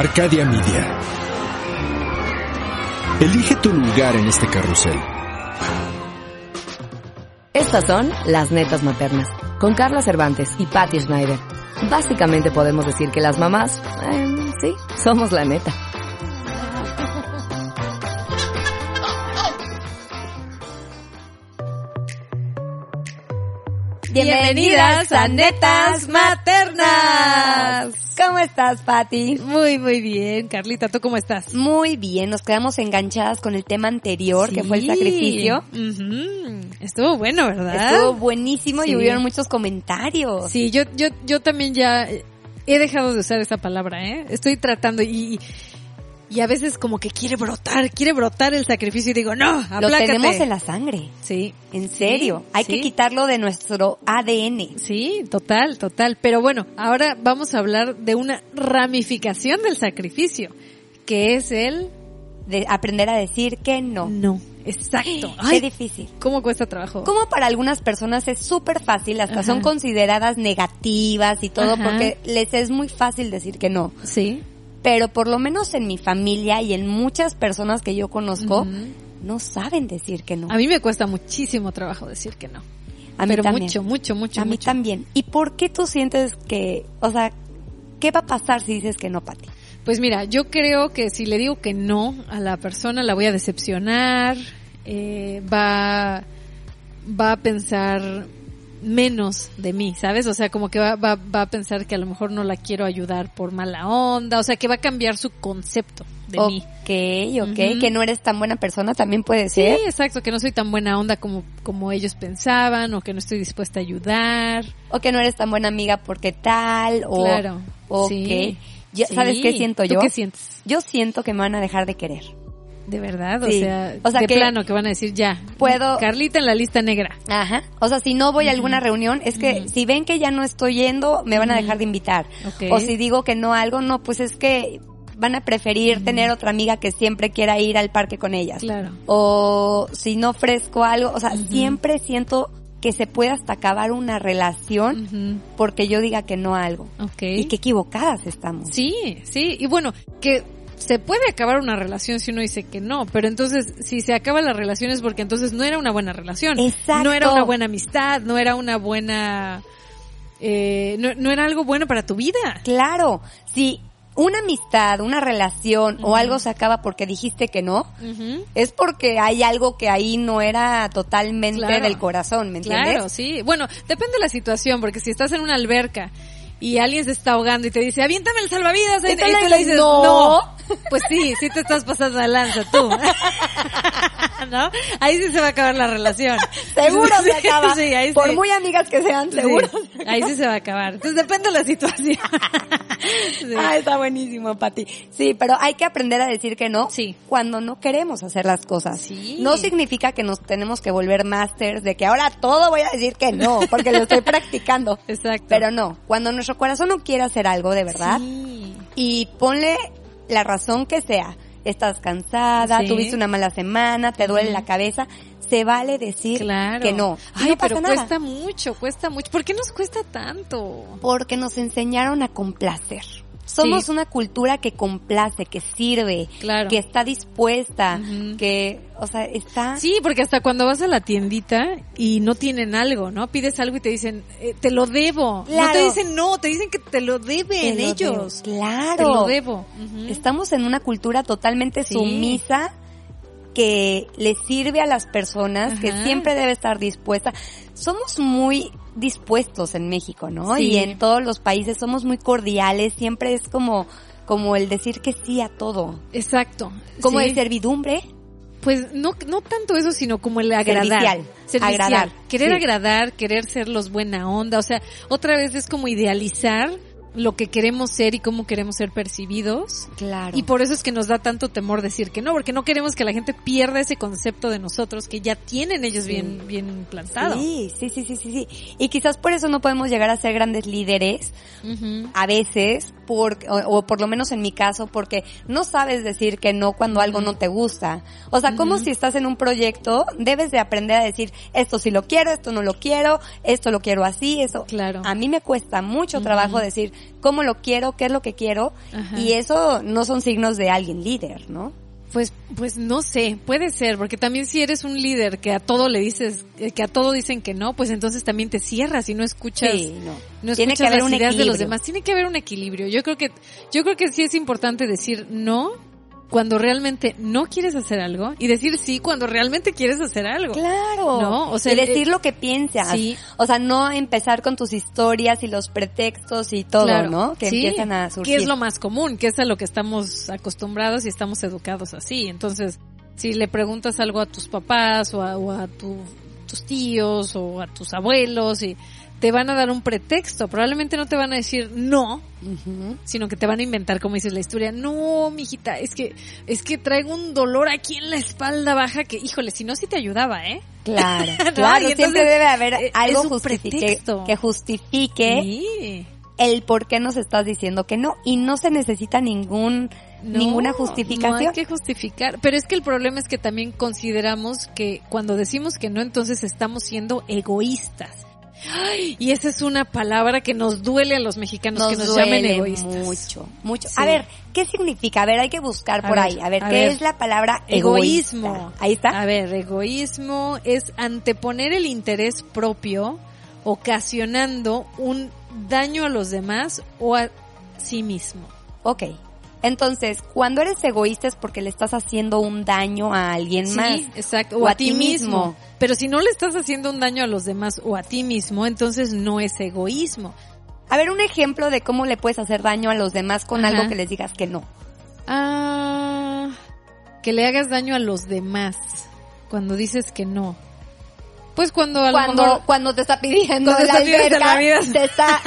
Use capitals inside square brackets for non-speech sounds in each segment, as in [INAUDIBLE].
Arcadia Media. Elige tu lugar en este carrusel. Estas son las netas maternas, con Carla Cervantes y Patty Schneider. Básicamente podemos decir que las mamás, eh, sí, somos la neta. Bienvenidas a Netas Maternas. ¿Cómo estás, Patty? Muy, muy bien. Carlita, ¿tú cómo estás? Muy bien, nos quedamos enganchadas con el tema anterior, que fue el sacrificio. Ujú. Estuvo bueno, ¿verdad? Estuvo buenísimo Sí. y hubieron muchos comentarios. Sí, yo, yo, yo también ya he dejado de usar esa palabra, ¿eh? Estoy tratando y, y a veces como que quiere brotar, quiere brotar el sacrificio y digo, no, Lo aplácate. tenemos en la sangre. Sí. En serio. Hay sí. que quitarlo de nuestro ADN. Sí, total, total. Pero bueno, ahora vamos a hablar de una ramificación del sacrificio, que es el De aprender a decir que no. no. Exacto. Qué Ay, difícil. ¿Cómo cuesta trabajo? Como para algunas personas es súper fácil, hasta Ajá. son consideradas negativas y todo, Ajá. porque les es muy fácil decir que no. Sí. Pero por lo menos en mi familia y en muchas personas que yo conozco, no saben decir que no. A mí me cuesta muchísimo trabajo decir que no. A mí Pero también. mucho, mucho, mucho, a mí mucho. también. ¿Y por qué tú sientes que, o sea, qué va a pasar si dices que no, Pati? Pues mira, yo creo que si le digo que no a la persona la voy a decepcionar, eh, va, va a pensar menos de mí, ¿sabes? O sea, como que va, va, va a pensar que a lo mejor no la quiero ayudar por mala onda, o sea, que va a cambiar su concepto de mí. Ok, ok, que no eres tan buena persona también puede Sí, ser. exacto, que no soy tan buena onda como, como ellos pensaban, o que no estoy dispuesta a ayudar. O que no eres tan buena amiga porque tal, o... Claro. Ok. Sí. Yo- Sí. ¿Sabes qué siento ¿Tú yo? qué sientes? Yo siento que me van a dejar de querer. De verdad, Sí. o sea, O sea de que- plano que van a decir ya. Puedo- Carlita en la lista negra. Ajá. O sea, si no voy a alguna reunión, es que si ven que ya no estoy yendo, me van a dejar de invitar. Ok. O si digo que no algo, no, pues es que van a preferir tener otra amiga que siempre quiera ir al parque con ellas. Claro. O si no ofrezco algo, o sea, siempre siento que se puede hasta acabar una relación porque yo diga que no a algo. Ok. Y qué equivocadas estamos. Sí, sí. Y bueno, que se puede acabar una relación si uno dice que no, pero entonces si se acaba la relación es porque entonces no era una buena relación. Exacto. No era una buena amistad, no era una buena... Eh, no, no era algo bueno para tu vida. Claro, si una amistad, una relación o algo se acaba porque dijiste que no, es porque hay algo que ahí no era totalmente Claro. del corazón, ¿me entiendes? Claro, sí. Bueno, depende de la situación, porque si estás en una alberca y alguien se está ahogando y te dice, aviéntame el salvavidas, y, Y tú le dices, "No". no. Pues sí, sí te estás pasando de lanza tú. [LAUGHS] ¿No? Ahí sí se va a acabar la relación. Seguro se acaba. Sí, ahí Por sí. muy amigas que sean, seguro. Ahí sí se va a acabar. Entonces depende de la situación. [LAUGHS] Ah, está buenísimo, Pati. Sí, pero hay que aprender a decir que no Sí. cuando no queremos hacer las cosas. Sí. No significa que nos tenemos que volver masters de que ahora todo voy a decir que no, porque lo estoy [LAUGHS] practicando. Exacto. Pero no, cuando nuestro corazón no quiere hacer algo de verdad Sí. y ponle la razón que sea, estás cansada, Sí. tuviste una mala semana, te duele la cabeza, se vale decir Claro. que no. Y Ay, no pero nada. cuesta mucho, cuesta mucho. ¿Por qué nos cuesta tanto? Porque nos enseñaron a complacer. Somos Sí. una cultura que complace, que sirve, Claro. que está dispuesta, que, o sea, está... Sí, porque hasta cuando vas a la tiendita y no tienen algo, ¿no? Pides algo y te dicen, eh, te lo debo. No te dicen no, te dicen que te lo te deben lo ellos. Claro. Te lo debo. Estamos en una cultura totalmente Sí. sumisa que le sirve a las personas, que siempre debe estar dispuesta. Somos muy dispuestos en México, ¿no? Sí. Y en todos los países somos muy cordiales, siempre es como como el decir que sí a todo. Exacto. Como Sí. el servidumbre, Pues no, no tanto eso, sino como el agradar. Servicial. Servicial. Agradar. Querer Sí. agradar, querer ser los buena onda. O sea, otra vez es como idealizar lo que queremos ser y cómo queremos ser percibidos. Claro. Y por eso es que nos da tanto temor decir que no, porque no queremos que la gente pierda ese concepto de nosotros que ya tienen ellos Sí. bien, bien implantado. Sí, sí, sí, sí, sí, sí. Y quizás por eso no podemos llegar a ser grandes líderes a veces, por, o, o por lo menos en mi caso, porque no sabes decir que no cuando algo no te gusta. O sea, como si estás en un proyecto, debes de aprender a decir, esto sí lo quiero, esto no lo quiero, esto lo quiero así, eso. Claro. A mí me cuesta mucho trabajo decir, cómo lo quiero, qué es lo que quiero, Ajá. y eso no son signos de alguien líder, ¿no? Pues, pues no sé, puede ser, porque también si eres un líder que a todo le dices, eh, que a todo dicen que no, pues entonces también te cierras y no escuchas, Sí, no. no Tiene escuchas que haber las un ideas de los demás. Tiene que haber un equilibrio. Yo creo que, yo creo que sí es importante decir no cuando realmente no quieres hacer algo y decir sí cuando realmente quieres hacer algo. Claro. ¿No? O sea, y decir eh, lo que piensas. sí. O sea, no empezar con tus historias y los pretextos y todo, Claro. ¿no? Que Sí, empiezan a surgir. Que es lo más común, que es a lo que estamos acostumbrados y estamos educados así. Entonces, si le preguntas algo a tus papás o a, o a tu- tus tíos o a tus abuelos y te van a dar un pretexto, probablemente no te van a decir no, sino que te van a inventar, como dices la historia, no, mijita, es que, es que traigo un dolor aquí en la espalda baja que, híjole, si no, sí te ayudaba, ¿eh? Claro, [LAUGHS] No, claro, entonces, siempre debe haber eh, algo justifique- que justifique Sí. el por qué nos estás diciendo que no y no se necesita ningún No, ninguna No justificación. hay que justificar. Pero es que el problema es que también consideramos que cuando decimos que no, entonces estamos siendo egoístas. Ay, y esa es una palabra que nos duele a los mexicanos que nos llamen duele egoístas. mucho, mucho. Sí. A ver, ¿qué significa? A ver, hay que buscar A por ver, ahí. A ver, a ¿qué ver. es la palabra Egoísmo. Ahí está. A ver, egoísmo es anteponer el interés propio, ocasionando un daño a los demás o a sí mismo. Ok. Entonces, cuando eres egoísta es porque le estás haciendo un daño a alguien Sí, más. exacto. O, a, ti mismo. Pero si no le estás haciendo un daño a los demás o a ti mismo, entonces no es egoísmo. A ver, un ejemplo de cómo le puedes hacer daño a los demás con Ajá. algo que les digas que no. Ah, que le hagas daño a los demás cuando dices que no. Pues cuando a lo Cuando, mejor- cuando te está pidiendo la alberca, te está,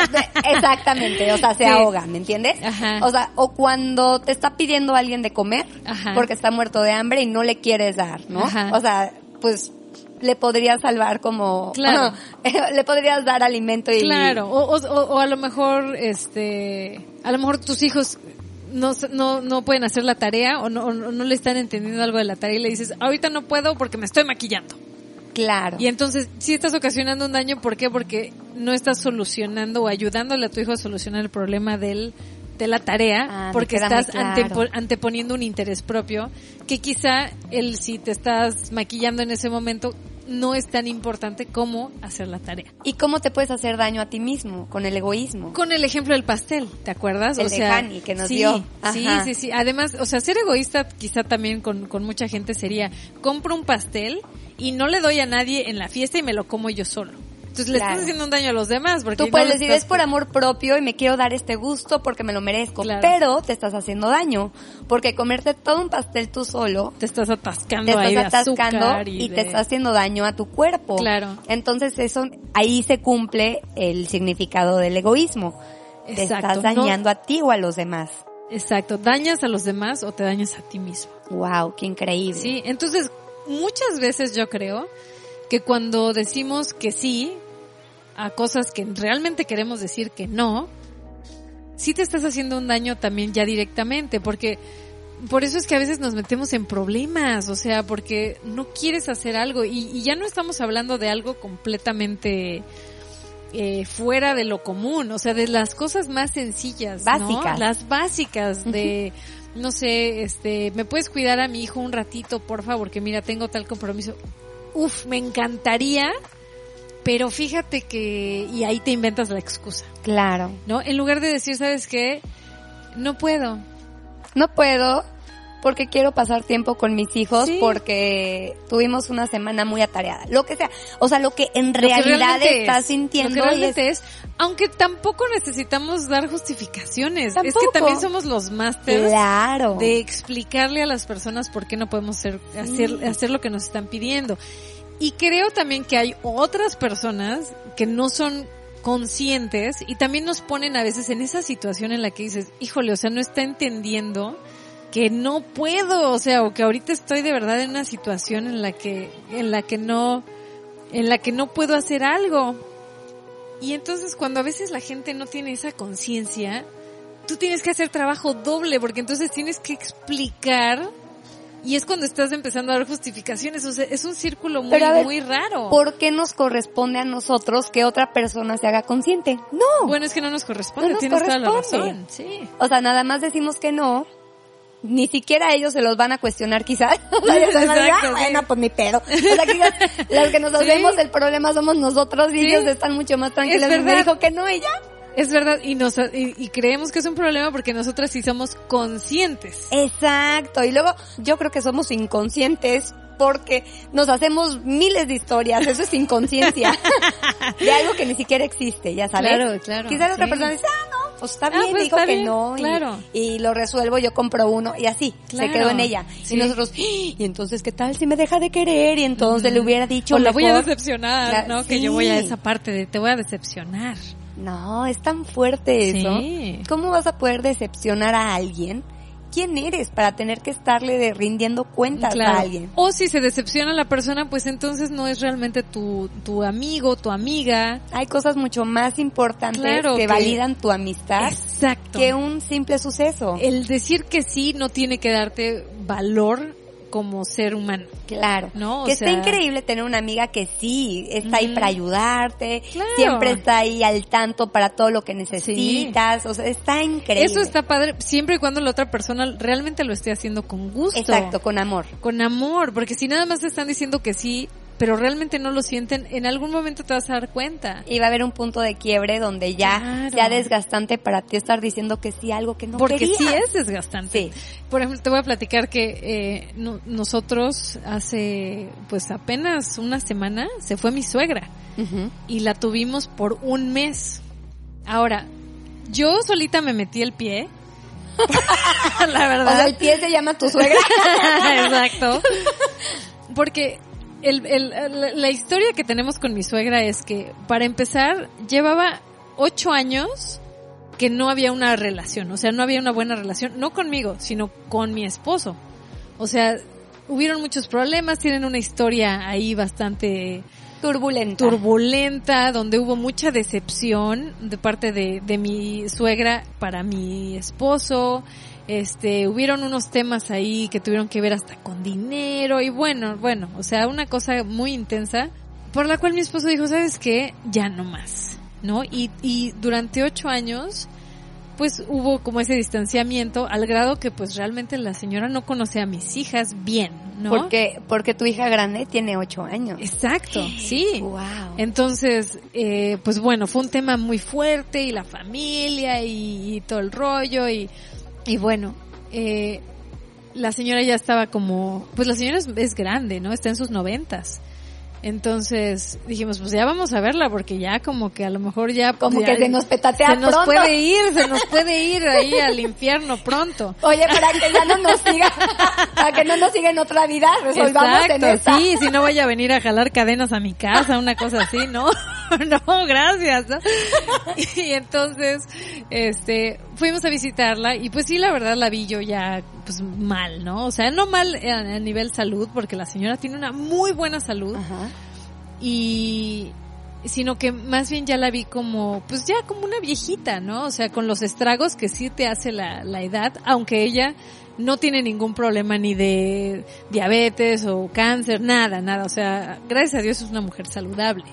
exactamente, o sea, se Sí. ahoga, ¿me entiendes? Ajá. O sea, o cuando te está pidiendo alguien de comer, Ajá. porque está muerto de hambre y no le quieres dar, ¿no? Ajá. O sea, pues le podrías salvar como, Claro. [LAUGHS] le podrías dar alimento y Claro, o, o, o- a lo mejor, este, a lo mejor tus hijos no, no, no pueden hacer la tarea o no, o no no le están entendiendo algo de la tarea y le dices, ahorita no puedo porque me estoy maquillando. Claro. Y entonces sí estás ocasionando un daño, ¿por qué? Porque no estás solucionando o ayudándole a tu hijo a solucionar el problema del de la tarea Ah, porque estás claro. antepo- anteponiendo un interés propio que quizá el si te estás maquillando en ese momento no es tan importante como hacer la tarea. ¿Y cómo te puedes hacer daño a ti mismo con el egoísmo? Con el ejemplo del pastel, ¿te acuerdas? El de Hani que nos sí, dio. Sí, sí, sí. Además, o sea, ser egoísta quizá también con, con mucha gente sería, compro un pastel y no le doy a nadie en la fiesta y me lo como yo solo. Entonces le Claro. estás haciendo un daño a los demás porque Tú puedes decir, estás- es por amor propio y me quiero dar este gusto porque me lo merezco, Claro. pero te estás haciendo daño, porque comerte todo un pastel tú solo te estás atascando te ahí estás atascando y, y, te estás haciendo daño a tu cuerpo. Claro. Entonces eso, ahí se cumple el significado del egoísmo. Te Exacto, estás no- dañando a ti o a los demás. Exacto, dañas a los demás o te dañas a ti mismo. Wow, qué increíble. Sí, entonces muchas veces yo creo que cuando decimos que sí a cosas que realmente queremos decir que no, sí te estás haciendo un daño también ya directamente, porque por eso es que a veces nos metemos en problemas, o sea, porque no quieres hacer algo y, y ya no estamos hablando de algo completamente eh, fuera de lo común, o sea, de las cosas más sencillas, ¿no? Básicas. Las básicas de, no sé, este, ¿me puedes cuidar a mi hijo un ratito, por favor? Que mira, tengo tal compromiso. Uf, me encantaría, pero fíjate que, y ahí te inventas la excusa, Claro. ¿no? En lugar de decir, ¿sabes qué? No puedo. No puedo porque quiero pasar tiempo con mis hijos Sí. porque tuvimos una semana muy atareada. Lo que sea. O sea, lo que en Lo realidad estás es, sintiendo Lo que realmente es, aunque tampoco necesitamos dar justificaciones. Es que también somos los másters Claro. de explicarle a las personas por qué no podemos hacer, hacer, hacer lo que nos están pidiendo. Y creo también que hay otras personas que no son conscientes y también nos ponen a veces en esa situación en la que dices, híjole, o sea, no está entendiendo que no puedo, o sea, o que ahorita estoy de verdad en una situación en la que, en la que no, en la que no puedo hacer algo. Y entonces cuando a veces la gente no tiene esa conciencia, tú tienes que hacer trabajo doble porque entonces tienes que explicar Y es cuando estás empezando a dar justificaciones, o sea, es un círculo muy, Pero a ver, muy raro. ¿Por qué nos corresponde a nosotros que otra persona se haga consciente? No. Bueno, es que no nos corresponde, No nos tienes toda la corresponde. razón. Sí. O sea, nada más decimos que no. Ni siquiera ellos se los van a cuestionar quizás. [LAUGHS] Exacto, "Ah, sí. bueno, pues mi pedo. O sea, quizás [LAUGHS] los que nos Sí. hacemos el problema somos nosotros y Sí. ellos están mucho más tranquilos. Es me verdad. dijo que no ya. Es verdad, y, nos, y, y creemos que es un problema porque nosotras sí somos conscientes. Exacto. Y luego yo creo que somos inconscientes porque nos hacemos miles de historias. Eso es inconsciencia. [LAUGHS] de algo que ni siquiera existe, ya sabes. Claro, claro, Quizás la otra sí. persona dice, ah, no, pues está Ah, bien, pues dijo está que bien, no. y- claro. Y, lo resuelvo, yo compro uno. Y así, Claro, se quedó en ella. sí. Y nosotros, "Ah, y entonces, ¿qué tal si me deja de querer? Y entonces le hubiera dicho o la voy a decepcionar, La- ¿no? Que yo voy a sí. esa parte de te voy a decepcionar. No, es tan fuerte eso. Sí. ¿Cómo vas a poder decepcionar a alguien? ¿Quién eres para tener que estarle de- rindiendo cuentas Claro. a alguien? O si se decepciona la persona, pues entonces no es realmente tu, tu amigo, tu amiga. Hay cosas mucho más importantes Claro, que, que- validan tu amistad Exacto. que un simple suceso. El decir que sí no tiene que darte valor como ser humano. Claro. No, o que está increíble tener una amiga que sí está ahí para ayudarte, Claro. siempre está ahí al tanto para todo lo que necesitas, o sea, está increíble. Eso está padre siempre y cuando la otra persona realmente lo esté haciendo con gusto. Exacto, con amor. Con amor, porque si nada más te están diciendo que sí, pero realmente no lo sienten, en algún momento te vas a dar cuenta. Y va a haber un punto de quiebre donde ya Claro. sea desgastante para ti estar diciendo que sí algo que no Porque querías. sí es desgastante. Sí. Por ejemplo, te voy a platicar que eh, no- nosotros hace pues apenas una semana se fue mi suegra y la tuvimos por un mes. Ahora, yo solita me metí el pie. [LAUGHS] la O verdad. sea, el pie se llama tu suegra. [LAUGHS] Exacto. [LAUGHS] Porque el, el- la, la historia que tenemos con mi suegra es que, para empezar, llevaba ocho años que no había una relación, o sea, no había una buena relación, no conmigo, sino con mi esposo. O sea, hubieron muchos problemas, tienen una historia ahí bastante Turbulenta. turbulenta, donde hubo mucha decepción de parte de, de mi suegra para mi esposo. Este, hubieron unos temas ahí que tuvieron que ver hasta con dinero y bueno, bueno, o sea, una cosa muy intensa por la cual mi esposo dijo, ¿sabes qué? Ya no más, ¿no? Y, y durante ocho años, pues hubo como ese distanciamiento al grado que pues realmente la señora no conoce a mis hijas bien, ¿no? Porque, porque tu hija grande tiene ocho años. Exacto, sí. Wow. Entonces, eh, pues bueno, fue un tema muy fuerte y la familia y, y todo el rollo y, y bueno, eh, la señora ya estaba como, pues la señora es, es grande, ¿no? Está en sus noventas. Entonces dijimos, pues ya vamos a verla porque ya como que a lo mejor ya... Como ya- que se nos petatea se nos puede ir, se nos puede ir ahí al infierno pronto. Oye, para que ya no nos siga, para que no nos siga en otra vida, resolvamos en esta. sí, si no vaya a venir a jalar cadenas a mi casa, una cosa así, no, [LAUGHS] no, gracias. ¿no? [LAUGHS] Y entonces, este, fuimos a visitarla y pues sí, la verdad la vi yo ya, pues mal, ¿no? O sea, no mal a, a nivel salud, porque la señora tiene una muy buena salud Ajá. y sino que más bien ya la vi como, pues ya como una viejita, ¿no? O sea, con los estragos que sí te hace la, la edad, aunque ella no tiene ningún problema ni de diabetes o cáncer, nada, nada. O sea, gracias a Dios es una mujer saludable.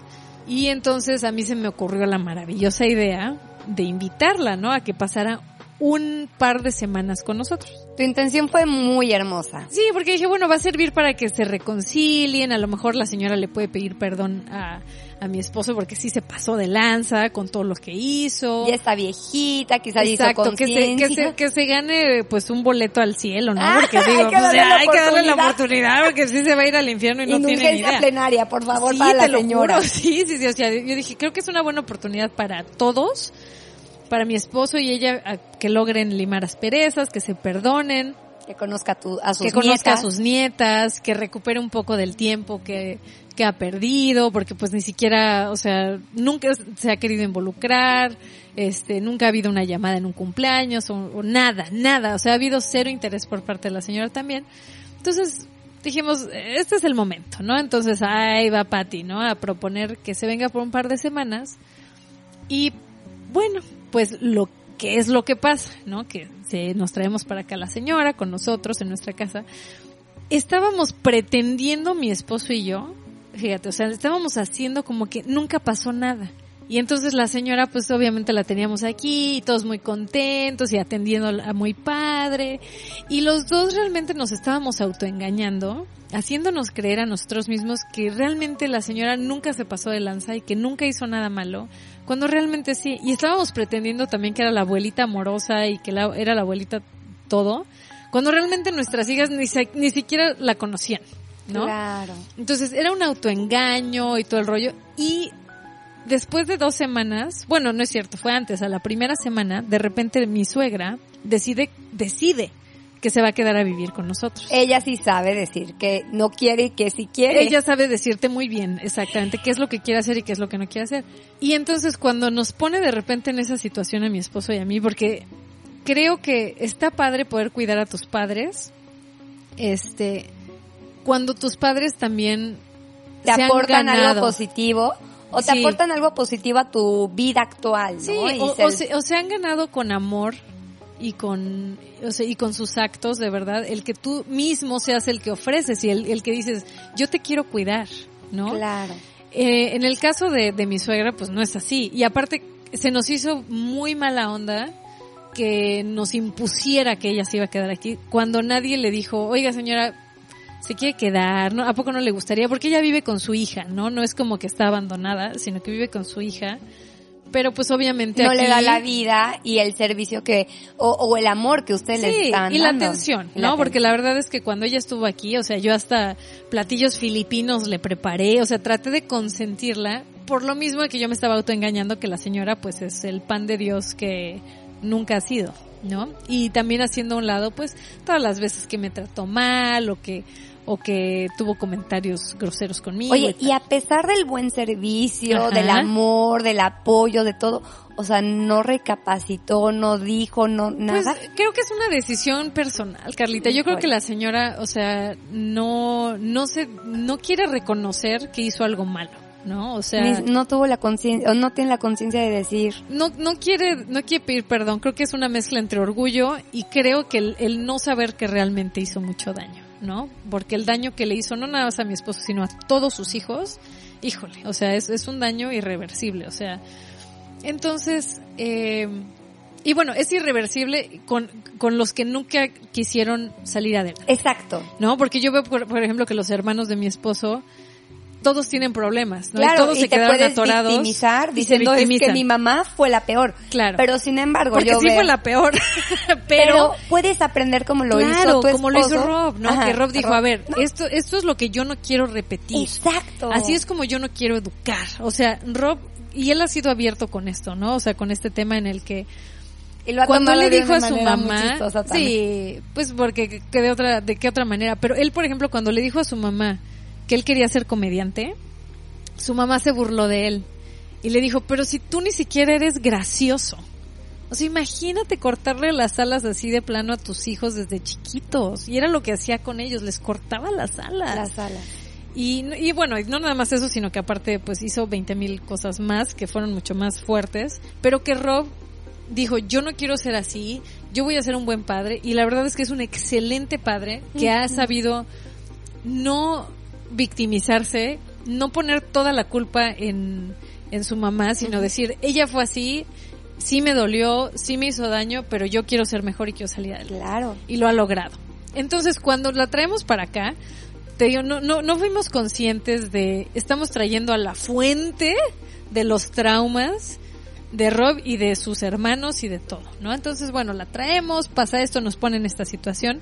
Y entonces a mí se me ocurrió la maravillosa idea de invitarla, ¿no? A que pasara un par de semanas con nosotros. Tu intención fue muy hermosa. Sí, porque dije, bueno, va a servir para que se reconcilien, a lo mejor la señora le puede pedir perdón a, a mi esposo porque sí se pasó de lanza con todo lo que hizo. Ya está viejita, quizás Exacto, hizo que se, que, se, que se gane pues un boleto al cielo, ¿no? Ah, Porque [LAUGHS] hay digo, que pues ya hay que darle la oportunidad. porque sí se va a ir al infierno y no tiene ni Indulgencia idea. plenaria, por favor, Sí, para la señora. juro, [LAUGHS] sí, sí, sí, o sea, yo dije, creo que es una buena oportunidad para todos, para mi esposo y ella, a- que logren limar asperezas, que se perdonen, Que conozca a, tu, a sus que conozca nietas. a sus nietas, que recupere un poco del tiempo que, que ha perdido, porque pues ni siquiera, o sea, nunca se ha querido involucrar, este, nunca ha habido una llamada en un cumpleaños o, o nada, nada, o sea, ha habido cero interés por parte de la señora también. Entonces, dijimos, este es el momento, ¿no? Entonces, ahí va Patty, ¿no? A proponer que se venga por un par de semanas y, bueno, pues lo que es lo que pasa, ¿no? Que se, nos traemos para acá la señora con nosotros en nuestra casa. estábamos pretendiendo mi esposo y yo, fíjate, o sea, estábamos haciendo como que nunca pasó nada. Y entonces la señora, pues obviamente la teníamos aquí, todos muy contentos y atendiendo a muy padre. Y los dos realmente nos estábamos autoengañando, haciéndonos creer a nosotros mismos que realmente la señora nunca se pasó de lanza y que nunca hizo nada malo, cuando realmente sí. Y estábamos pretendiendo también que era la abuelita amorosa y que la, era la abuelita todo, cuando realmente nuestras hijas ni, ni siquiera la conocían. ¿no? Claro. Entonces era un autoengaño y todo el rollo. Y después de dos semanas, bueno, no es cierto, fue antes, a la primera semana, de repente mi suegra decide, decide que se va a quedar a vivir con nosotros. Ella sí sabe decir que no quiere y que sí quiere. Ella sabe decirte muy bien exactamente qué es lo que quiere hacer y qué es lo que no quiere hacer. Y entonces cuando nos pone de repente en esa situación a mi esposo y a mí, porque creo que está padre poder cuidar a tus padres, este, cuando tus padres también te se aportan han ganado. algo positivo o te Sí. aportan algo positivo a tu vida actual, ¿no? Sí, Y o, se- o se, o se han ganado con amor y con, o sea, y con sus actos, de verdad, el que tú mismo seas el que ofreces y el, el que dices, yo te quiero cuidar, ¿no? Claro. Eh, en el caso de, de mi suegra, pues no es así. Y aparte, se nos hizo muy mala onda que nos impusiera que ella se iba a quedar aquí, cuando nadie le dijo, oiga señora, se quiere quedar, ¿no? ¿A poco no le gustaría? Porque ella vive con su hija, ¿no? No es como que está abandonada, sino que vive con su hija. Pero pues obviamente No aquí... le da la vida y el servicio que, o, o el amor que ustedes le Sí, y la dando. atención, Y la ¿no? Porque atención. la verdad es que cuando ella estuvo aquí, o sea, yo hasta platillos filipinos le preparé, o sea, traté de consentirla, por lo mismo que yo me estaba autoengañando que la señora pues es el pan de Dios que nunca ha sido, ¿no? Y también haciendo a un lado pues todas las veces que me trató mal o que o que tuvo comentarios groseros conmigo. Oye, y y a pesar del buen servicio, Ajá. del amor, del apoyo, de todo, o sea, no recapacitó, no dijo, no, Pues nada. creo que es una decisión personal, Carlita. Yo creo que la señora, o sea, no, no se, no quiere reconocer que hizo algo malo, ¿no? O sea, no tuvo la conciencia, o no tiene la conciencia de decir, no, no quiere, no quiere pedir perdón. Creo que es una mezcla entre orgullo y creo que el, el no saber que realmente hizo mucho daño, ¿no? Porque el daño que le hizo no nada más a mi esposo, sino a todos sus hijos, híjole, o sea, es, es un daño irreversible, o sea, entonces, eh, y bueno, es irreversible con, con los que nunca quisieron salir adelante. exacto. ¿no? Porque yo veo, por, por ejemplo, que los hermanos de mi esposo, todos tienen problemas, ¿no? y todos y se te quedaron puedes atorados. victimizar diciendo es que mi mamá fue la peor. Claro. Pero sin embargo, Porque yo sí veo- fue la peor. [LAUGHS] [LAUGHS] pero, pero, puedes aprender como lo claro, hizo tu como lo hizo. Rob, ¿no? Ajá, que Rob dijo, a ver, No, esto, esto es lo que yo no quiero repetir. Exacto. Así es como yo no quiero educar. O sea, Rob, y él ha sido abierto con esto, ¿no? O sea, con este tema en el que Y lo ha cuando le dijo a su mamá, sí, pues porque que de otra, de qué otra manera, pero él, por ejemplo, cuando le dijo a su mamá que él quería ser comediante, su mamá se burló de él y le dijo, pero si tú ni siquiera eres gracioso. O sea, imagínate cortarle las alas así de plano a tus hijos desde chiquitos. Y era lo que hacía con ellos, les cortaba las alas. Las alas. Y, y bueno, no nada más eso, sino que aparte pues hizo 20 mil cosas más que fueron mucho más fuertes, pero que Rob dijo, yo no quiero ser así, yo voy a ser un buen padre, y la verdad es que es un excelente padre que ha sabido no victimizarse, no poner toda la culpa en, en su mamá, sino decir, ella fue así, sí me dolió, sí me hizo daño, pero yo quiero ser mejor y quiero salir adelante Claro. y lo ha logrado. Entonces, cuando la traemos para acá, te digo, no, no, no fuimos conscientes de, estamos trayendo a la fuente de los traumas de Rob y de sus hermanos y de todo, ¿no? Entonces, bueno, la traemos, pasa esto, nos pone en esta situación.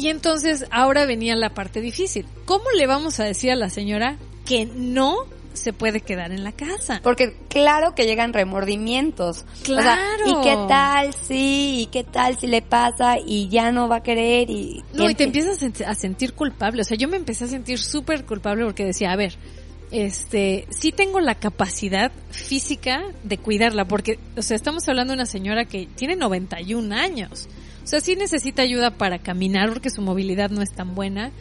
Y entonces, ahora venía la parte difícil. ¿Cómo le vamos a decir a la señora que no se puede quedar en la casa? Porque claro que llegan remordimientos. O sea, Claro. ¿Y qué tal si? ¿Y qué tal si le pasa y ya no va a querer? Y, No, y te empiezas a sentir culpable. O sea, yo me empecé a sentir súper culpable porque decía, a ver, este, sí tengo la capacidad física de cuidarla, porque, o sea, estamos hablando de una señora que tiene 91 años. Sea, sí necesita ayuda para caminar porque su movilidad no es tan buena.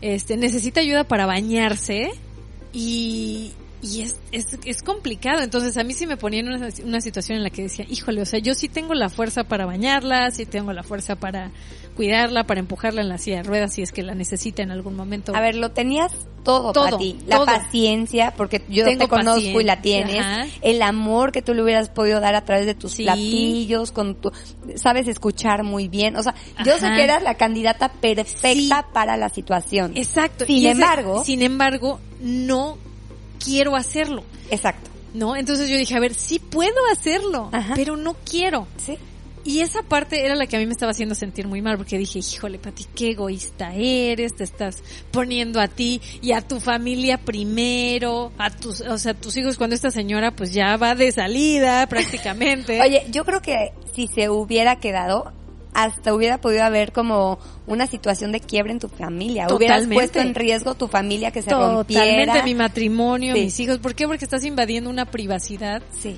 Este, necesita ayuda para bañarse y, y es, es, es complicado. Entonces a mí sí me ponía en una, una situación en la que decía, híjole, o sea, yo sí tengo la fuerza para bañarla, sí tengo la fuerza para cuidarla, para empujarla en la silla de ruedas si es que la necesita en algún momento. A ver, lo tenías todo, Todo, para ti. La todo. paciencia, porque yo Tengo te conozco y la tienes. ajá. El amor que tú le hubieras podido dar a través de tus Sí. platillos, con tu, sabes escuchar muy bien. O sea, yo sé que eras la candidata perfecta Sí. para la situación. Exacto. Sin Y ese- embargo- sin embargo, no quiero hacerlo. Exacto. ¿No? Entonces yo dije, a ver, sí puedo hacerlo, Ajá. pero no quiero. Sí. Y esa parte era la que a mí me estaba haciendo sentir muy mal, porque dije, híjole, Pati, qué egoísta eres, te estás poniendo a ti y a tu familia primero, a tus, o sea, tus hijos cuando esta señora pues ya va de salida prácticamente. [LAUGHS] Oye, yo creo que si se hubiera quedado, hasta hubiera podido haber como una situación de quiebre en tu familia. Hubieras Totalmente. puesto en riesgo tu familia que se Totalmente rompiera. mi matrimonio, Sí. mis hijos. ¿Por qué? Porque estás invadiendo una privacidad Sí.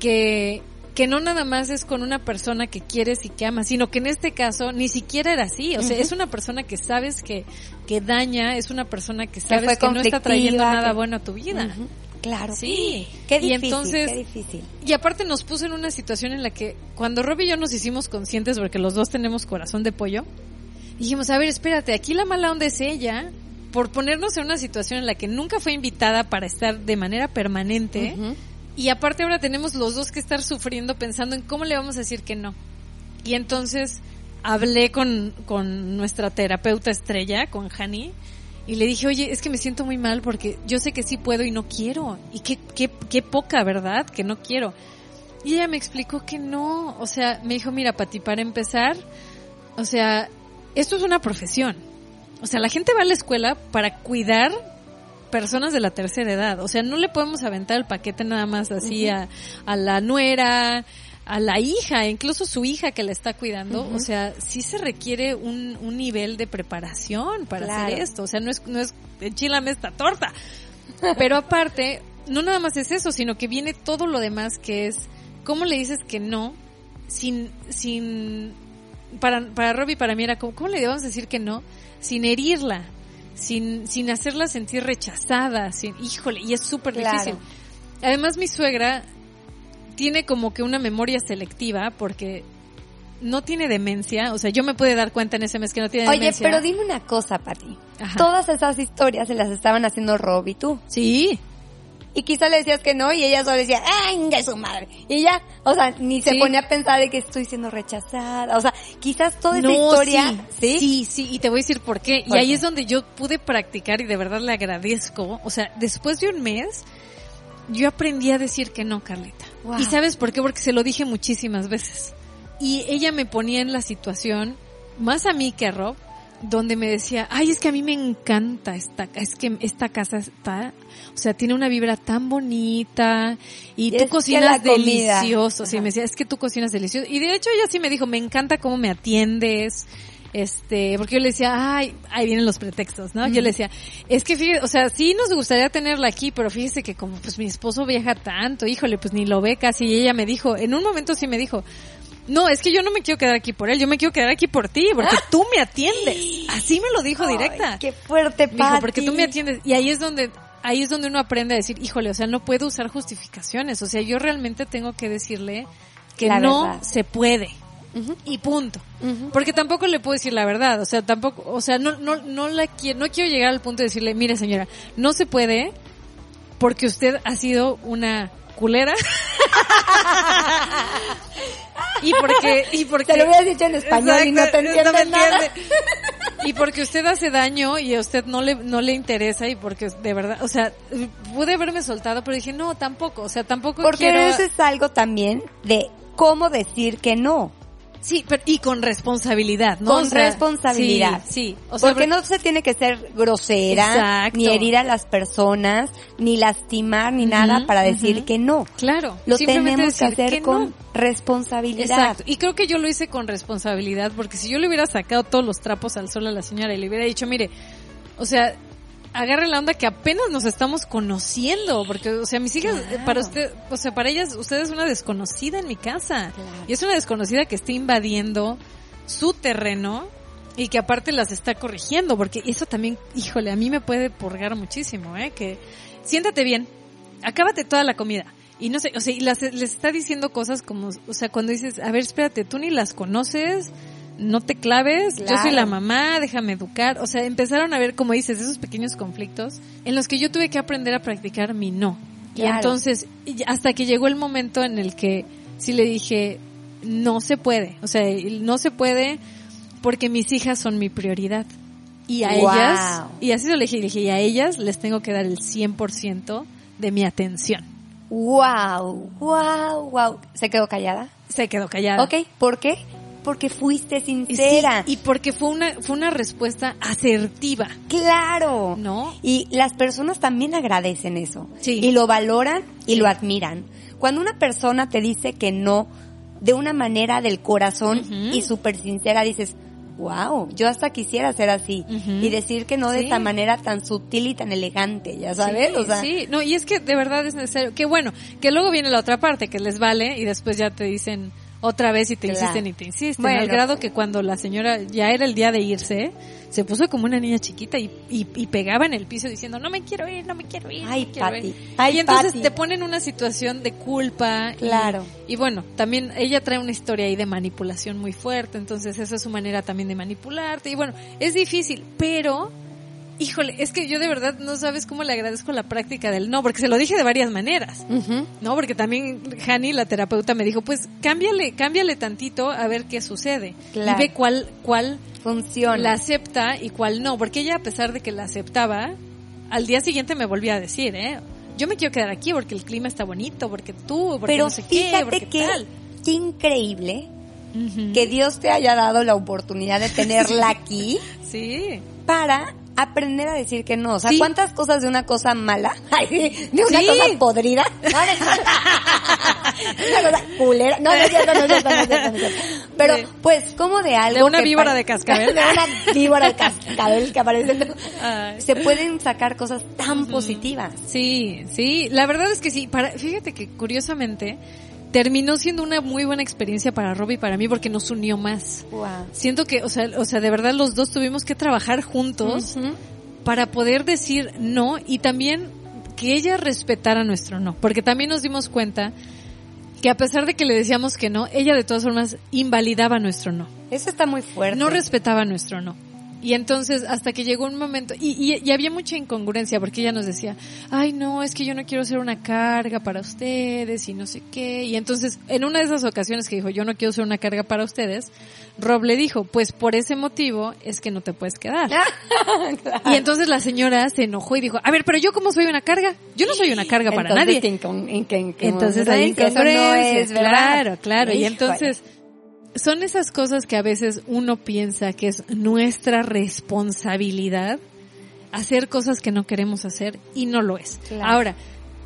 que, que no nada más es con una persona que quieres y que amas, sino que en este caso ni siquiera era así. O sea, es una persona que sabes que, que daña, es una persona que sabes que, no está trayendo nada bueno a tu vida. Ujú. Claro. Sí. Qué Y difícil, entonces- qué difícil. Y aparte nos puso en una situación en la que cuando Rob y yo nos hicimos conscientes, porque los dos tenemos corazón de pollo, dijimos, a ver, espérate, aquí la mala onda es ella, por ponernos en una situación en la que nunca fue invitada para estar de manera permanente, y aparte ahora tenemos los dos que estar sufriendo pensando en cómo le vamos a decir que no. Y entonces hablé con, con nuestra terapeuta estrella, con Hani, y le dije, oye, es que me siento muy mal porque yo sé que sí puedo y no quiero. Y qué, qué, qué poca, ¿verdad? Que no quiero. Y ella me explicó que no. O sea, me dijo, mira, Pati, para empezar, o sea, esto es una profesión. O sea, la gente va a la escuela para cuidar personas de la tercera edad. O sea, no le podemos aventar el paquete nada más así a, a la nuera, a la hija, incluso su hija que la está cuidando. O sea, sí se requiere un, un nivel de preparación para Claro. hacer esto. O sea, no es, no es enchilame esta torta. [LAUGHS] Pero aparte, no nada más es eso, sino que viene todo lo demás que es, ¿cómo le dices que no? Sin, sin, para, para Robbie, para mí era como, ¿cómo le a decir que no? Sin herirla, sin, sin hacerla sentir rechazada, sin, híjole, y es súper Claro. difícil. Además, mi suegra tiene como que una memoria selectiva porque no tiene demencia, o sea, yo me pude dar cuenta en ese mes que no tiene Oye, demencia. pero dime una cosa, Pati. Ajá. Todas esas historias se las estaban haciendo Rob y tú. Sí, Y quizá le decías que no y ella solo decía, ¡ay, su madre! Y ya, o sea, ni se Sí. ponía a pensar de que estoy siendo rechazada. O sea, quizás toda esa No, historia, sí, ¿sí? sí, sí, y te voy a decir por qué. ¿Por y ahí qué? es donde yo pude practicar y de verdad le agradezco. O sea, después de un mes, yo aprendí a decir que no, Carlita. Wow. ¿Y sabes por qué? Porque se lo dije muchísimas veces. Y ella me ponía en la situación, más a mí que a Rob, donde me decía, ay, es que a mí me encanta esta, es que esta casa está, o sea, tiene una vibra tan bonita y, Y tú cocinas delicioso. Sí, me decía, es que tú cocinas delicioso. Y de hecho ella sí me dijo, me encanta cómo me atiendes, este, porque yo le decía, ay, ahí vienen los pretextos, ¿no? Yo le decía, es que fíjese, o sea, sí nos gustaría tenerla aquí, pero fíjese que como pues mi esposo viaja tanto, híjole, pues ni lo ve casi. Y ella me dijo, en un momento sí me dijo, no, es que yo no me quiero quedar aquí por él, yo me quiero quedar aquí por ti, porque [LAUGHS] tú me atiendes. Así me lo dijo directa. Ay, ¡Qué fuerte, Me dijo, Pati! porque tú me atiendes. Y ahí es donde, ahí es donde uno aprende a decir, híjole, o sea, no puedo usar justificaciones. O sea, yo realmente tengo que decirle que La no verdad. se puede. Y punto. Porque tampoco le puedo decir la verdad. O sea, tampoco, o sea, no, no, no la quiero, no quiero llegar al punto de decirle, mire señora, no se puede porque usted ha sido una culera. [LAUGHS] y porque, y porque. Te lo hubieras dicho en español y no te Exacto, entiende me nada. entiende. Y porque usted hace daño y a usted no le, no le interesa y porque de verdad, o sea, pude haberme soltado, pero dije, no, tampoco, o sea, tampoco Porque quiero... eso es algo también de cómo decir que no. Sí, pero, y con responsabilidad, ¿no? Con O sea, responsabilidad. Sí, sí. O sea, Porque no se tiene que ser grosera, Exacto. ni herir a las personas, ni lastimar, ni nada para decir que no. Claro. Lo tenemos que hacer con responsabilidad. Exacto. Y creo que yo lo hice con responsabilidad, porque si yo le hubiera sacado todos los trapos al sol a la señora y le hubiera dicho, mire, o sea, agarre la onda que apenas nos estamos conociendo, porque, o sea, mis hijas, Claro. para usted, o sea, para ellas, usted es una desconocida en mi casa. Claro. Y es una desconocida que está invadiendo su terreno y que aparte las está corrigiendo, porque eso también, híjole, a mí me puede purgar muchísimo, ¿eh? Que siéntate bien, acábate toda la comida. Y no sé, o sea, y las- les está diciendo cosas como, o sea, cuando dices, a ver, espérate, tú ni las conoces, no te claves, yo soy la mamá, déjame educar. O sea, empezaron a ver, como dices, esos pequeños conflictos en los que yo tuve que aprender a practicar mi no. Y entonces, hasta que llegó el momento en el que sí le dije, no se puede, o sea, no se puede porque mis hijas son mi prioridad. Y a Wow. ellas, y así lo le dije, le dije, y a ellas les tengo que dar el 100% de mi atención. Wow, wow, wow. ¿Se quedó callada? Se quedó callada. Ok, ¿por qué? Porque fuiste Y sí, sincera. y porque fue una, fue una respuesta asertiva, claro. ¿no? Y las personas también agradecen eso. Sí. Y lo valoran y lo admiran. Cuando una persona te dice que no de una manera del corazón y súper sincera, dices, wow, yo hasta quisiera ser así. Y decir que no de Sí. esta manera tan sutil y tan elegante, ya sabes. Sí, o sea, sí, no, y es que de verdad es necesario. Que bueno, que luego viene la otra parte, que les vale y después ya te dicen otra vez y te Claro. insisten y te insisten. Bueno. Al grado que cuando la señora ya era el día de irse, se puso como una niña chiquita y, y, y pegaba en el piso diciendo, no me quiero ir, no me quiero ir. no Ay, quiero Pati. ir". Ay, y entonces Pati. te ponen en una situación de culpa. y- Claro. Y, bueno, también ella trae una historia ahí de manipulación muy fuerte, entonces esa es su manera también de manipularte. Y bueno, es difícil, pero Híjole, es que yo de verdad no sabes cómo le agradezco la práctica del no, porque se lo dije de varias maneras. No, porque también Hani, la terapeuta, me dijo, pues cámbiale, cámbiale tantito a ver qué sucede. Claro. Y ve cuál, cuál Funciona. la acepta y cuál no. Porque ella, a pesar de que la aceptaba, al día siguiente me volvía a decir, ¿eh? Yo me quiero quedar aquí porque el clima está bonito, porque tú, porque Pero no sé qué, fíjate porque que tal. qué increíble que Dios te haya dado la oportunidad de tenerla [LAUGHS] aquí Sí. para aprender a decir que no. O sea, Sí. ¿cuántas cosas de una cosa mala? [LAUGHS] Ay, de una Sí. cosa podrida. [LAUGHS] Una cosa culera. No, no es cierto, no es cierto, no es cierto, no es cierto. Pero, pues, como de algo De una que víbora de cascabel. [LAUGHS] de una víbora de cascabel que aparece. Se pueden sacar cosas tan positivas. Sí, sí, la verdad es que sí. Para, fíjate que curiosamente terminó siendo una muy buena experiencia para Robbie y para mí porque nos unió más. Wow. Siento que, o sea, o sea, de verdad los dos tuvimos que trabajar juntos para poder decir no y también que ella respetara nuestro no, porque también nos dimos cuenta que a pesar de que le decíamos que no, ella de todas formas invalidaba nuestro no. Eso está muy fuerte. No respetaba nuestro no. Y entonces, hasta que llegó un momento, y, y, y había mucha incongruencia, porque ella nos decía, ay no, es que yo no quiero ser una carga para ustedes, y no sé qué. Y entonces, en una de esas ocasiones que dijo, yo no quiero ser una carga para ustedes, Rob le dijo, pues por ese motivo es que no te puedes quedar. [LAUGHS] Y entonces la señora se enojó y dijo, a ver, pero yo cómo soy una carga? Yo no soy una carga para Entonces, nadie. que Entonces no incongruencias, es verdad. claro, claro. Y entonces son esas cosas que a veces uno piensa que es nuestra responsabilidad hacer cosas que no queremos hacer y no lo es. Claro. Ahora,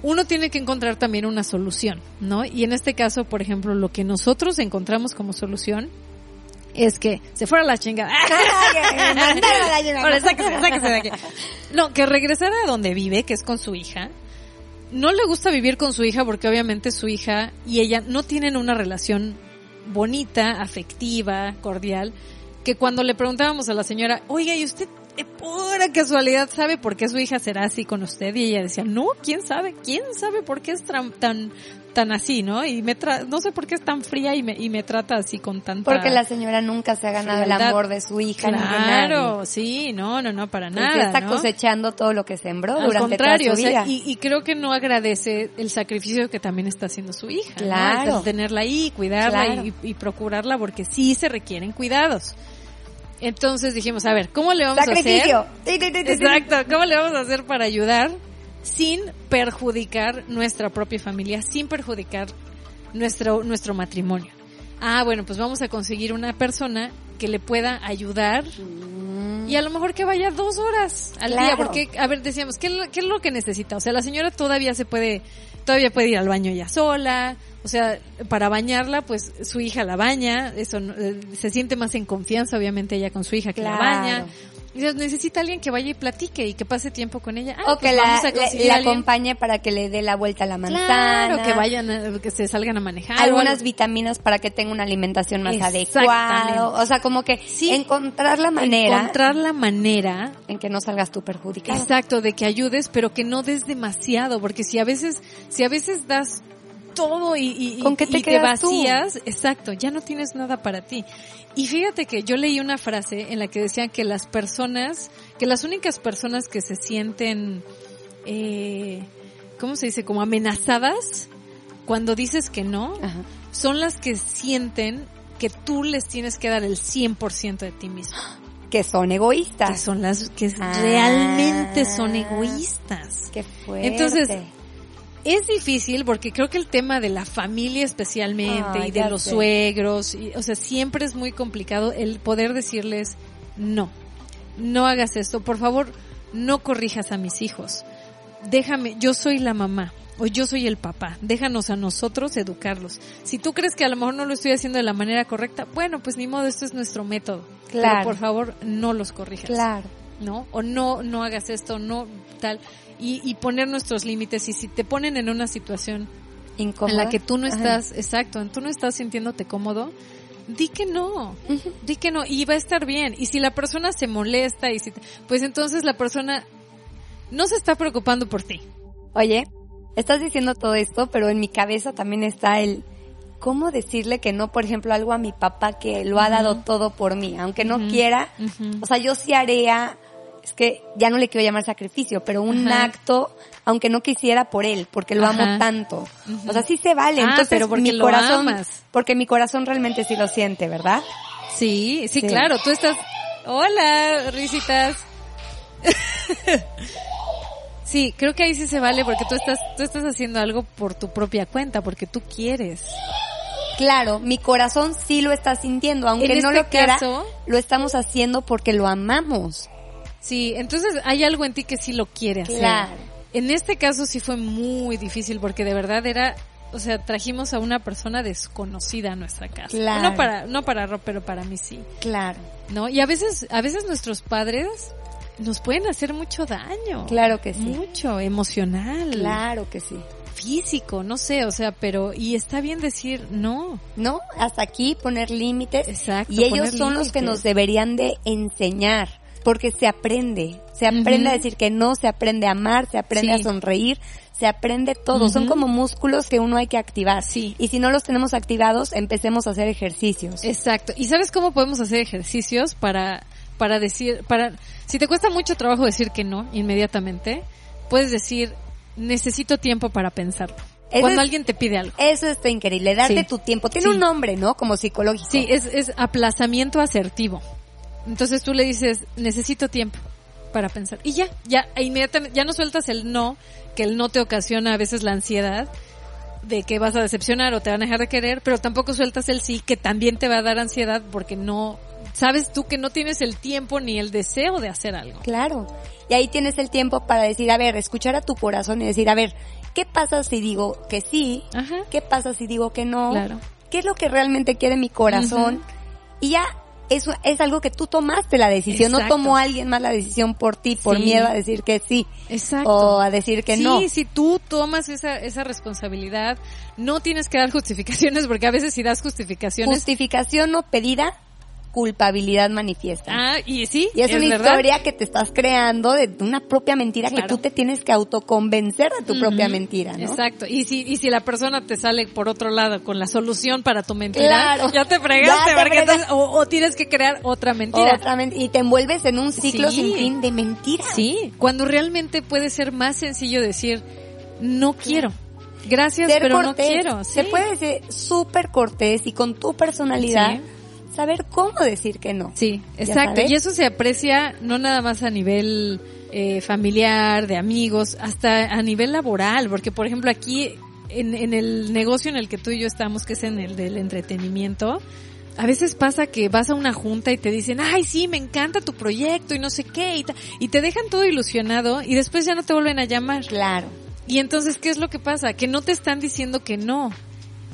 uno tiene que encontrar también una solución, ¿no? Y en este caso, por ejemplo, lo que nosotros encontramos como solución es que se fuera a la chingada. [LAUGHS] Ahora, sáquese, sáquese de aquí. No, que regresara a donde vive, que es con su hija. No le gusta vivir con su hija porque obviamente su hija y ella no tienen una relación bonita, afectiva, cordial. Que cuando le preguntábamos a la señora, oiga, ¿y usted de pura casualidad sabe por qué su hija será así con usted? Y ella decía, no, ¿quién sabe? ¿Quién sabe por qué es tan, tan, tan así, no? Y me tra no sé por qué es tan fría y me, y me trata así con tanta... Porque la señora nunca se ha ganado el amor de su hija. ni. Claro, sí, no, no, no, para Porque nada, está ¿no? cosechando todo lo que sembró Al durante contrario, toda su o sea, vida. y, y creo que no agradece el sacrificio que también está haciendo su hija. ¿no? Claro. Tenerla ahí, cuidarla Claro. y, y procurarla porque sí se requieren cuidados. Entonces dijimos, a ver, ¿cómo le vamos a hacer? Exacto, ¿cómo le vamos a hacer para ayudar sin perjudicar nuestra propia familia, sin perjudicar nuestro, nuestro matrimonio? Ah, bueno, pues vamos a conseguir una persona que le pueda ayudar Mm, y a lo mejor que vaya dos horas al Claro. día, porque, a ver, decíamos, ¿qué, ¿qué es lo que necesita? O sea, la señora todavía se puede, todavía puede ir al baño ella sola, o sea, para bañarla, pues su hija la baña, eso eh, se siente más en confianza, obviamente, ella con su hija que la baña. Necesita alguien que vaya y platique y que pase tiempo con ella. Ah, o que pues la, vamos a le- conseguir le a alguien. acompañe para que le dé la vuelta a la manzana. Claro, que vayan, a- que se salgan a manejar. algunas vitaminas para que tenga una alimentación más adecuada. O sea, como que Sí. encontrar la manera Encontrar la manera en que no salgas tú perjudicado. Exacto, de que ayudes, pero que no des demasiado, porque si a veces, si a veces das todo y, y- ¿Con qué y te tú? vacías, exacto, ya no tienes nada para ti. Y fíjate que yo leí una frase en la que decían que las personas, que las únicas personas que se sienten, eh, ¿cómo se dice? Como amenazadas cuando dices que no, Ajá. son las que sienten que tú les tienes que dar el 100% de ti mismo. Que son Que egoístas. son las que Ah. realmente son egoístas. Qué fuerte. Entonces, Es difícil porque creo que el tema de la familia especialmente Ay, y de los sé. suegros, y, o sea, siempre es muy complicado el poder decirles no, no hagas esto, por favor, no corrijas a mis hijos. Déjame, yo soy la mamá o yo soy el papá, déjanos a nosotros educarlos. Si tú crees que a lo mejor no lo estoy haciendo de la manera correcta, bueno, pues ni modo, esto es nuestro método. Claro. Pero por favor, no los corrijas. claro. ¿no? O no, no hagas esto, no tal. Y, y poner nuestros límites. Y si te ponen en una situación Incómoda. en la que tú no Ajá. estás, exacto, tú no estás sintiéndote cómodo, di que no, di que no, y va a estar bien. Y si la persona se molesta, y si te- pues entonces la persona no se está preocupando por ti. Oye, estás diciendo todo esto, pero en mi cabeza también está el cómo decirle que no, por ejemplo, algo a mi papá que lo ha dado todo por mí, aunque no quiera. O sea, yo sí haría, es que ya no le quiero llamar sacrificio, pero un Ajá. acto, aunque no quisiera por él, porque lo amo tanto. O sea, sí se vale. Ah, Entonces, pero porque mi corazón, amas. porque mi corazón realmente sí lo siente, ¿verdad? Sí, sí, Sí. claro, tú estás... Hola, risitas. [LAUGHS] sí, creo que ahí sí se vale porque tú estás, tú estás haciendo algo por tu propia cuenta, porque tú quieres. Claro, mi corazón sí lo está sintiendo, aunque En no este lo quiera, caso- lo estamos haciendo porque lo amamos. Sí, entonces hay algo en ti que sí lo quiere hacer. Claro. En este caso sí fue muy difícil porque de verdad era, o sea, trajimos a una persona desconocida a nuestra casa. Claro. No para, no para Rob, pero para mí sí. Claro, ¿No? Y a veces, a veces nuestros padres nos pueden hacer mucho daño. claro que sí. Mucho, emocional. Claro que sí. Físico, no sé, o sea, pero, y está bien decir no. ¿No? Hasta aquí poner límites. Exacto, Y ellos son los que nos deberían de enseñar, porque se aprende. Se aprende a decir que no, se aprende a amar, se aprende Sí. a sonreír, se aprende todo. Son como músculos que uno hay que activar. Sí. Y si no los tenemos activados, empecemos a hacer ejercicios. Exacto. ¿Y sabes cómo podemos hacer ejercicios para, para decir, para, si te cuesta mucho trabajo decir que no inmediatamente, puedes decir, necesito tiempo para pensarlo. Cuando es- alguien te pide algo. Eso está increíble, darte Sí. tu tiempo. Tiene Sí. un nombre, ¿no? Como psicológico. Sí, es, es aplazamiento asertivo. Entonces tú le dices, necesito tiempo para pensar. Y ya, ya, e inmediatamente, ya no sueltas el no, que el no te ocasiona a veces la ansiedad de que vas a decepcionar o te van a dejar de querer, pero tampoco sueltas el sí, que también te va a dar ansiedad porque no, sabes tú que no tienes el tiempo ni el deseo de hacer algo. Claro. Y ahí tienes el tiempo para decir, a ver, escuchar a tu corazón y decir, a ver, ¿qué pasa si digo que sí? Ajá. ¿Qué pasa si digo que no? Claro. ¿Qué es lo que realmente quiere mi corazón? Y ya, eso es algo que tú tomaste la decisión, no tomó alguien más la decisión por ti, por Sí. miedo a decir que sí Exacto. o a decir que sí, no. si tú tomas esa, esa responsabilidad, no tienes que dar justificaciones, porque a veces si das justificaciones, Justificación no pedida, culpabilidad manifiesta. ah, y sí, y es, una verdad. historia que te estás creando de una propia mentira que tú te tienes que autoconvencer de tu propia mentira, ¿no? Exacto. Y si, y si la persona te sale por otro lado con la solución para tu mentira, Claro. ya te fregaste, Ya te porque fregaste. entonces- o, o tienes que crear otra mentira. Otra men- y te envuelves en un ciclo Sí. sin fin de mentiras. Sí, cuando realmente puede ser más sencillo decir, no quiero. Gracias, Ser pero cortés. no quiero. Se Sí. puede ser súper cortés y con tu personalidad saber cómo decir que no. Sí, ¿Ya exacto. Y eso se aprecia no nada más a nivel eh, familiar, de amigos, hasta a nivel laboral, porque por ejemplo aquí en, en el negocio en el que tú y yo estamos, que es en el del entretenimiento, a veces pasa que vas a una junta y te dicen, ay, sí, me encanta tu proyecto y no sé qué, y, y te dejan todo ilusionado y después ya no te vuelven a llamar. Claro. Y entonces, ¿qué es lo que pasa? Que no te están diciendo que no.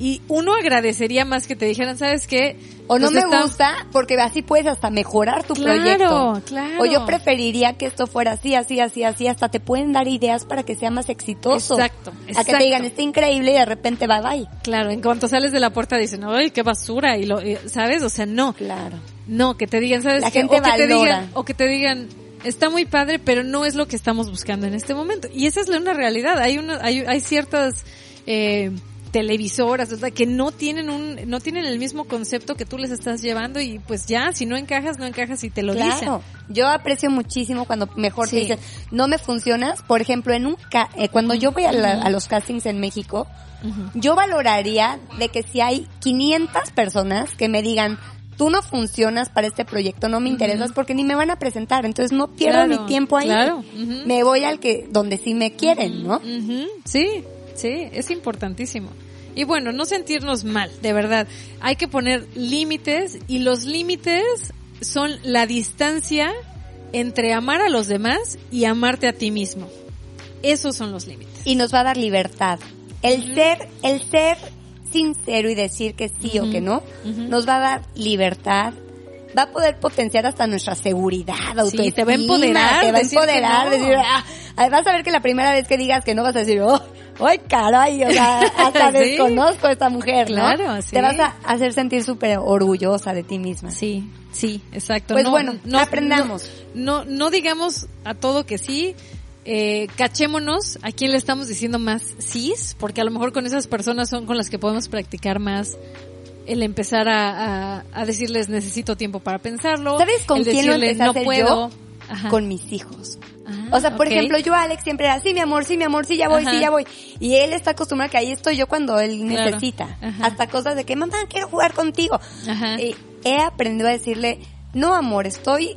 Y uno agradecería más que te dijeran, ¿sabes qué? O no Pues me está- gusta porque así puedes hasta mejorar tu Claro, proyecto. claro. O yo preferiría que esto fuera así, así, así, así. Hasta te pueden dar ideas para que sea más exitoso. Exacto, A que exacto. te digan, está increíble y de repente bye bye. Claro, en cuanto sales de la puerta dicen, ay, qué basura, y lo, ¿sabes? O sea, no. Claro. No, que te digan, ¿sabes? La qué? gente o que te digan, o que te digan, está muy padre, pero no es lo que estamos buscando en este momento. Y esa es la- una realidad. Hay una, hay, hay ciertas eh, televisoras o sea, que no tienen un, no tienen el mismo concepto que tú les estás llevando y pues ya, si no encajas, no encajas y te lo dicen. Claro. Yo aprecio muchísimo cuando mejor te Sí. dicen, no me funcionas. Por ejemplo, en un ca eh, cuando yo voy a, la- a los castings en México, yo valoraría de que si hay 500 personas que me digan, tú no funcionas para este proyecto, no me interesas porque ni me van a presentar, entonces no pierdo Claro, mi tiempo ahí. claro. Me voy al que donde sí me quieren, ¿no? Sí, sí, es importantísimo. Y bueno, no sentirnos mal, de verdad. Hay que poner límites y los límites son la distancia entre amar a los demás y amarte a ti mismo. Esos son los límites. Y nos va a dar libertad. El ser, el ser sincero y decir que sí o que no, nos va a dar libertad. Va a poder potenciar hasta nuestra seguridad, autoestima. te va a empoderar, Te va a decir empoderar, no. decir, ah, ah, vas a ver que la primera vez que digas que no vas a decir, oh, ¡ay, caray! O sea, [LAUGHS] hasta Sí. desconozco a esta mujer, ¿no? Claro, sí. Te vas a hacer sentir súper orgullosa de ti misma. Sí, sí, exacto. Pues bueno, aprendamos. No, no, no digamos a todo que sí. Eh, cachémonos a quién le estamos diciendo más sís, porque a lo mejor con esas personas son con las que podemos practicar más el empezar a, a, a decirles necesito tiempo para pensarlo. ¿Sabes con el quién lo a no puedo. yo? Ajá. Con mis hijos. Ah, O sea, por ejemplo, yo Alex siempre era, sí, mi amor, sí, mi amor, sí, ya voy, Ajá. sí, ya voy. Y él está acostumbrado a que ahí estoy yo cuando él Claro. necesita. Ajá. Hasta cosas de que, mamá, quiero jugar contigo. Ajá. Y he aprendido a decirle, no, amor, estoy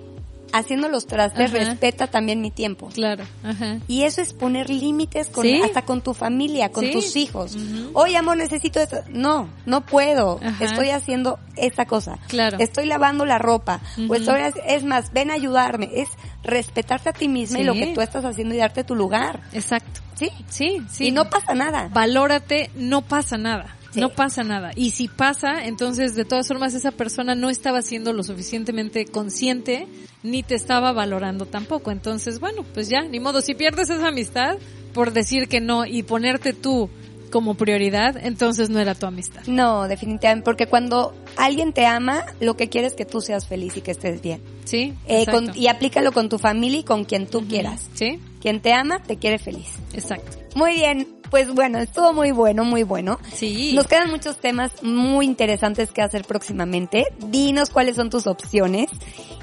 haciendo los trastes, Ajá. respeta también mi tiempo. Claro, ajá. Y eso es poner límites con, Sí. hasta con tu familia, con Sí. tus hijos. Ujú. Oye, amor, necesito esto. No, no puedo. Ajá. Estoy haciendo esta cosa. Claro. Estoy lavando la ropa. O estoy, es más, ven a ayudarme. Es respetarte a ti misma y lo que tú estás haciendo y darte tu lugar. Exacto. Sí. Sí, sí. Y no pasa nada. valórate, no pasa nada. Sí. No pasa nada. Y si pasa, entonces de todas formas esa persona no estaba siendo lo suficientemente consciente ni te estaba valorando tampoco. Entonces, bueno, pues ya, ni modo. Si pierdes esa amistad por decir que no y ponerte tú como prioridad, entonces no era tu amistad. No, definitivamente. Porque cuando alguien te ama, lo que quiere es que tú seas feliz y que estés bien. ¿Sí? Eh, con- y aplícalo con tu familia y con quien tú quieras. ¿Sí? Quien te ama, te quiere feliz. Exacto. Muy bien, pues bueno, estuvo muy bueno, muy bueno. Sí. Nos quedan muchos temas muy interesantes que hacer próximamente. Dinos cuáles son tus opciones.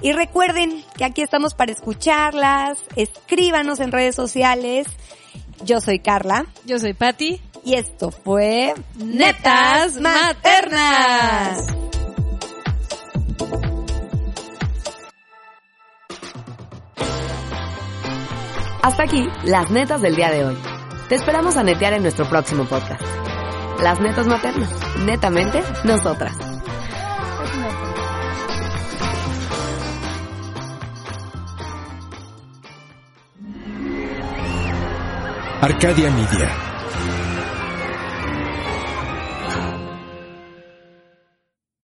Y recuerden que aquí estamos para escucharlas. Escríbanos en redes sociales. Yo soy Carla. Yo soy Patti. Y esto fue Netas Maternas. Hasta aquí, las netas del día de hoy. Te esperamos a netear en nuestro próximo podcast. Las netas maternas. Netamente, nosotras. Arcadia Media.